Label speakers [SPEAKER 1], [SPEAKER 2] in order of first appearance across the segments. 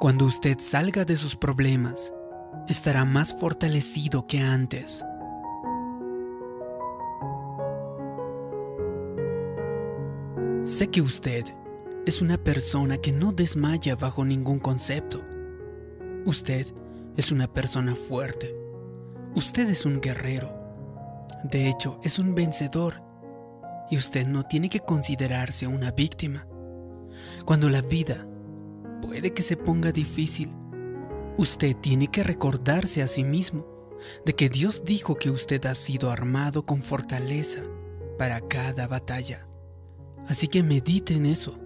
[SPEAKER 1] Cuando usted salga de sus problemas, estará más fortalecido que antes. Sé que usted es una persona que no desmaya bajo ningún concepto. Usted es una persona fuerte. Usted es un guerrero. De hecho, es un vencedor. Y usted no tiene que considerarse una víctima. Cuando la vida puede que se ponga difícil, usted tiene que recordarse a sí mismo de que Dios dijo que usted ha sido armado con fortaleza para cada batalla. Así que medite en eso.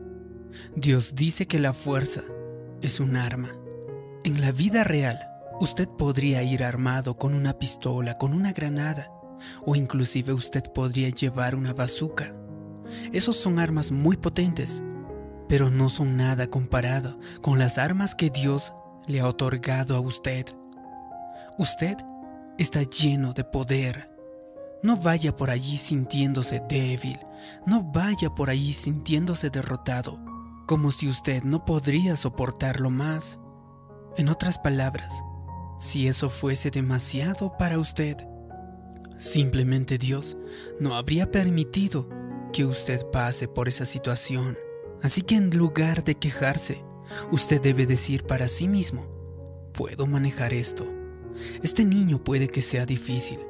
[SPEAKER 1] Dios dice que la fuerza es un arma. En la vida real, usted podría ir armado con una pistola, con una granada, o inclusive usted podría llevar una bazooka. Esos son armas muy potentes, pero no son nada comparado con las armas que Dios le ha otorgado a usted. Usted está lleno de poder. No vaya por allí sintiéndose débil, no vaya por allí sintiéndose derrotado, como si usted no podría soportarlo más. En otras palabras, si eso fuese demasiado para usted, simplemente Dios no habría permitido que usted pase por esa situación. Así que en lugar de quejarse, usted debe decir para sí mismo, puedo manejar esto. Este niño puede que sea difícil,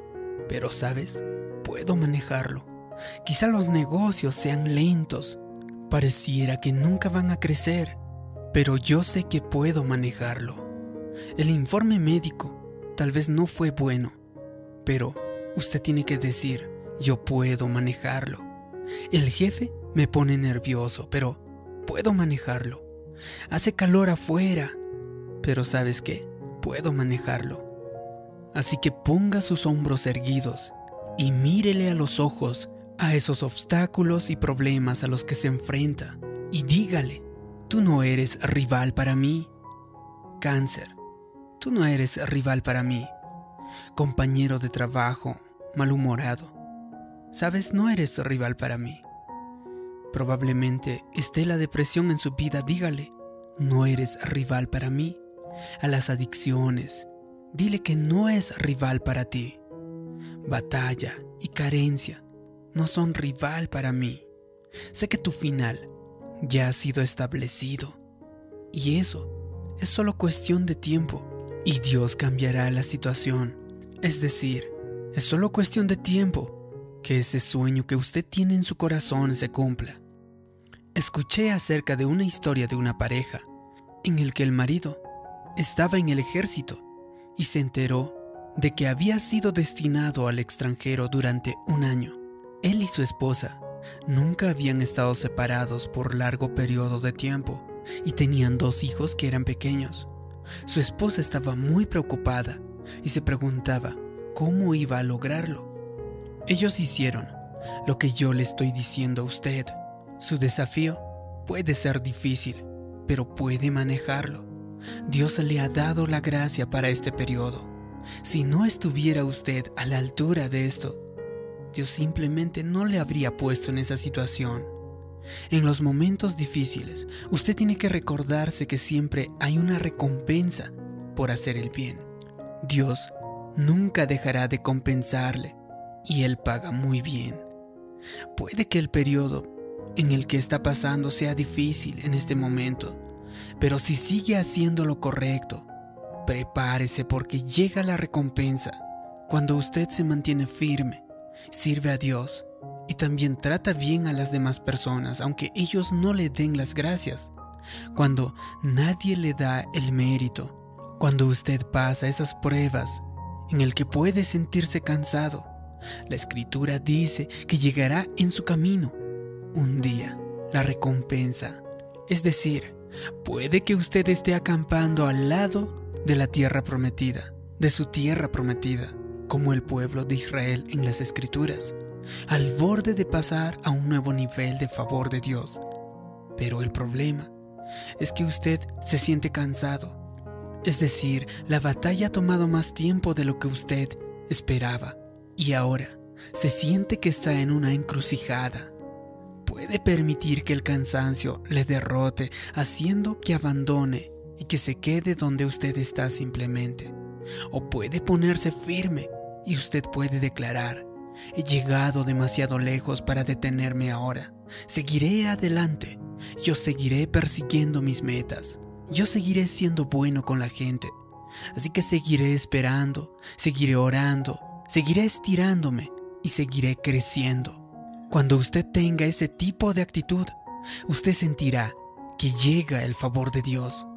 [SPEAKER 1] pero sabes, puedo manejarlo. Quizá los negocios sean lentos, pareciera que nunca van a crecer, pero yo sé que puedo manejarlo. El informe médico tal vez no fue bueno, pero usted tiene que decir, yo puedo manejarlo. El jefe me pone nervioso, pero puedo manejarlo. Hace calor afuera, pero ¿sabes qué? Puedo manejarlo. Así que ponga sus hombros erguidos y mírele a los ojos a esos obstáculos y problemas a los que se enfrenta y dígale, tú no eres rival para mí. Cáncer, tú no eres rival para mí. Compañero de trabajo, malhumorado, sabes, no eres rival para mí. Probablemente esté la depresión en su vida, dígale, no eres rival para mí. A las adicciones, dile que no es rival para ti. Batalla y carencia no son rival para mí. Sé que tu final ya ha sido establecido y eso es solo cuestión de tiempo y Dios cambiará la situación. Es decir, es solo cuestión de tiempo que ese sueño que usted tiene en su corazón se cumpla. Escuché acerca de una historia de una pareja en el que el marido estaba en el ejército y se enteró de que había sido destinado al extranjero durante un año. Él y su esposa nunca habían estado separados por largo periodo de tiempo y tenían dos hijos que eran pequeños. Su esposa estaba muy preocupada y se preguntaba cómo iba a lograrlo. Ellos hicieron lo que yo le estoy diciendo a usted. Su desafío puede ser difícil, pero puede manejarlo. Dios le ha dado la gracia para este periodo. Si no estuviera usted a la altura de esto, Dios simplemente no le habría puesto en esa situación. En los momentos difíciles, usted tiene que recordarse que siempre hay una recompensa por hacer el bien. Dios nunca dejará de compensarle y Él paga muy bien. Puede que el periodo en el que está pasando sea difícil en este momento, pero si sigue haciendo lo correcto, prepárese porque llega la recompensa. Cuando usted se mantiene firme, sirve a Dios y también trata bien a las demás personas, aunque ellos no le den las gracias. Cuando nadie le da el mérito, cuando usted pasa esas pruebas en el que puede sentirse cansado, la escritura dice que llegará en su camino un día la recompensa. Es decir, puede que usted esté acampando al lado de la tierra prometida, de su tierra prometida, como el pueblo de Israel en las escrituras, al borde de pasar a un nuevo nivel de favor de Dios. Pero el problema es que usted se siente cansado. Es decir, la batalla ha tomado más tiempo de lo que usted esperaba y ahora se siente que está en una encrucijada puede permitir que el cansancio le derrote, haciendo que abandone y que se quede donde usted está simplemente. O puede ponerse firme y usted puede declarar, he llegado demasiado lejos para detenerme ahora. Seguiré adelante. Yo seguiré persiguiendo mis metas. Yo seguiré siendo bueno con la gente. Así que seguiré esperando, seguiré orando, seguiré estirándome y seguiré creciendo. Cuando usted tenga ese tipo de actitud, usted sentirá que llega el favor de Dios.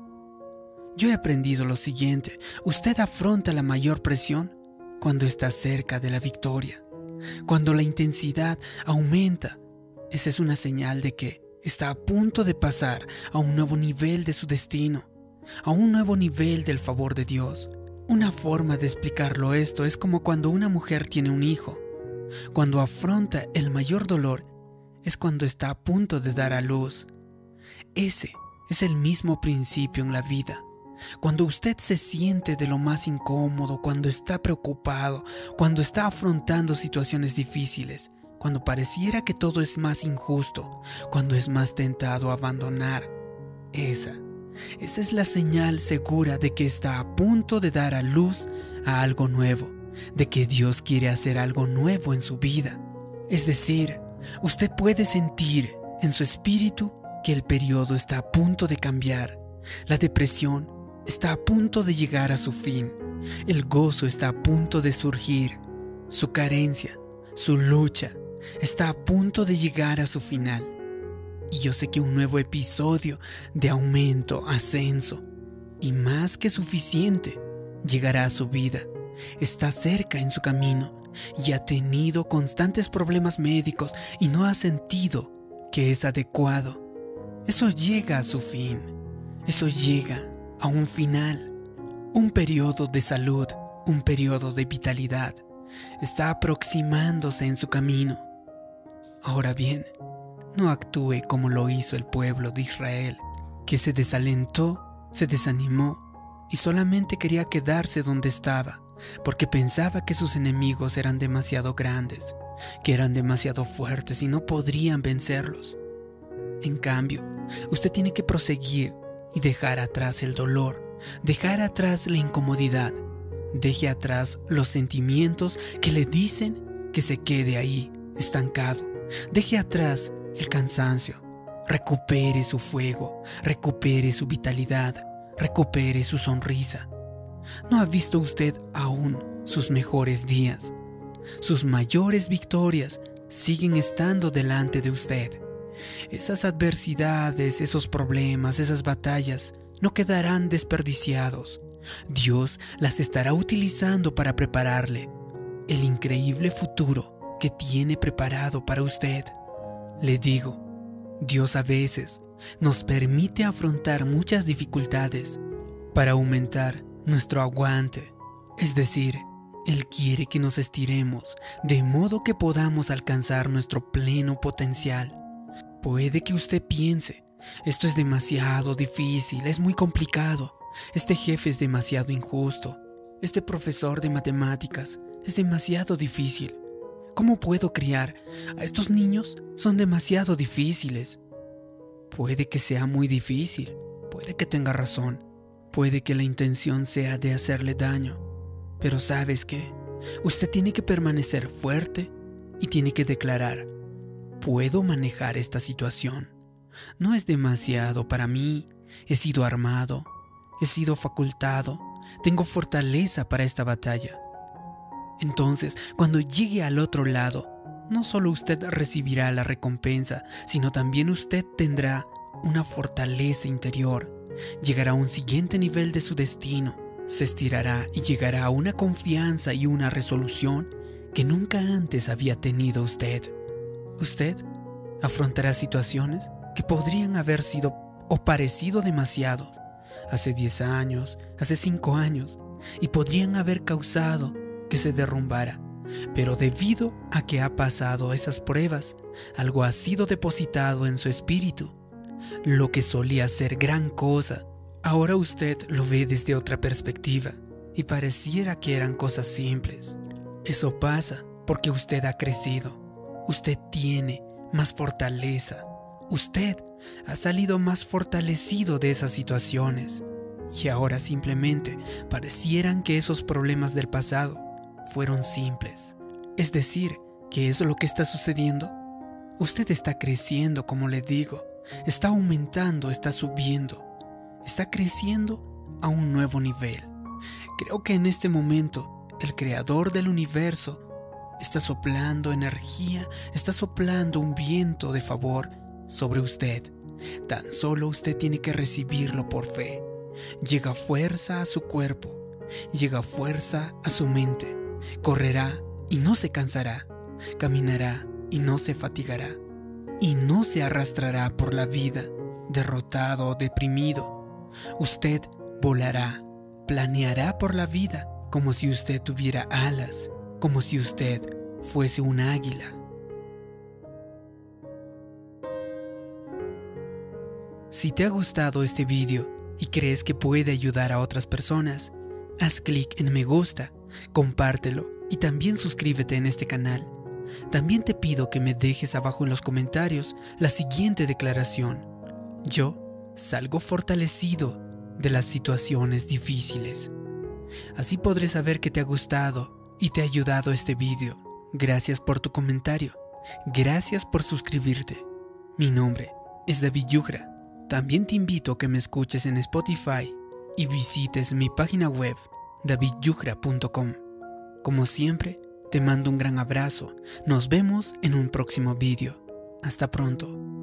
[SPEAKER 1] Yo he aprendido lo siguiente, usted afronta la mayor presión cuando está cerca de la victoria. Cuando la intensidad aumenta, esa es una señal de que está a punto de pasar a un nuevo nivel de su destino, a un nuevo nivel del favor de Dios. Una forma de explicarlo esto es como cuando una mujer tiene un hijo. Cuando afronta el mayor dolor es cuando está a punto de dar a luz. Ese es el mismo principio en la vida. Cuando usted se siente de lo más incómodo, cuando está preocupado, cuando está afrontando situaciones difíciles, cuando pareciera que todo es más injusto, cuando es más tentado a abandonar, esa, esa es la señal segura de que está a punto de dar a luz a algo nuevo, de que Dios quiere hacer algo nuevo en su vida. Es decir, usted puede sentir en su espíritu que el periodo está a punto de cambiar. La depresión está a punto de llegar a su fin. El gozo está a punto de surgir. Su carencia, su lucha, está a punto de llegar a su final. Y yo sé que un nuevo episodio de aumento, ascenso y más que suficiente llegará a su vida. Está cerca en su camino y ha tenido constantes problemas médicos y no ha sentido que es adecuado. Eso llega a su fin. Eso llega a un final, un periodo de salud, un periodo de vitalidad. Está aproximándose en su camino. Ahora bien, no actúe como lo hizo el pueblo de Israel, que se desalentó, se desanimó y solamente quería quedarse donde estaba, porque pensaba que sus enemigos eran demasiado grandes, que eran demasiado fuertes y no podrían vencerlos. En cambio, usted tiene que proseguir y dejar atrás el dolor, dejar atrás la incomodidad, deje atrás los sentimientos que le dicen que se quede ahí, estancado, deje atrás el cansancio, recupere su fuego, recupere su vitalidad, recupere su sonrisa. ¿No ha visto usted aún sus mejores días? Sus mayores victorias siguen estando delante de usted. Esas adversidades, esos problemas, esas batallas no quedarán desperdiciados. Dios las estará utilizando para prepararle el increíble futuro que tiene preparado para usted. Le digo, Dios a veces nos permite afrontar muchas dificultades para aumentar nuestro aguante. Es decir, Él quiere que nos estiremos de modo que podamos alcanzar nuestro pleno potencial. Puede que usted piense, esto es demasiado difícil, es muy complicado, este jefe es demasiado injusto, este profesor de matemáticas es demasiado difícil. ¿Cómo puedo criar a estos niños? Son demasiado difíciles. Puede que sea muy difícil, puede que tenga razón, puede que la intención sea de hacerle daño, pero ¿sabes qué? Usted tiene que permanecer fuerte y tiene que declarar, puedo manejar esta situación. No es demasiado para mí. He sido armado, he sido facultado, tengo fortaleza para esta batalla. Entonces, cuando llegue al otro lado, no solo usted recibirá la recompensa, sino también usted tendrá una fortaleza interior. Llegará a un siguiente nivel de su destino, se estirará y llegará a una confianza y una resolución que nunca antes había tenido usted. Usted afrontará situaciones que podrían haber sido o parecido demasiado hace 10 años, hace 5 años, y podrían haber causado que se derrumbara. Pero debido a que ha pasado esas pruebas, algo ha sido depositado en su espíritu. Lo que solía ser gran cosa, ahora usted lo ve desde otra perspectiva y pareciera que eran cosas simples. Eso pasa porque usted ha crecido usted tiene más fortaleza. Usted ha salido más fortalecido de esas situaciones. y ahora simplemente parecieran que esos problemas del pasado fueron simples. Es decir, ¿qué es lo que está sucediendo? Usted está creciendo, como le digo, está aumentando, está subiendo, está creciendo a un nuevo nivel. Creo que en este momento el creador del universo está soplando energía, está soplando un viento de favor sobre usted. Tan solo usted tiene que recibirlo por fe. Llega fuerza a su cuerpo, llega fuerza a su mente. Correrá y no se cansará, caminará y no se fatigará, y no se arrastrará por la vida derrotado o deprimido. Usted volará, planeará por la vida como si usted tuviera alas, como si usted fuese un águila. Si te ha gustado este vídeo y crees que puede ayudar a otras personas, haz clic en me gusta, compártelo y también suscríbete en este canal. También te pido que me dejes abajo en los comentarios la siguiente declaración. Yo salgo fortalecido de las situaciones difíciles. Así podré saber que te ha gustado y te ha ayudado este vídeo. Gracias por tu comentario. Gracias por suscribirte. Mi nombre es David Yugra. También te invito a que me escuches en Spotify y visites mi página web davidyugra.com. Como siempre, te mando un gran abrazo. Nos vemos en un próximo vídeo. Hasta pronto.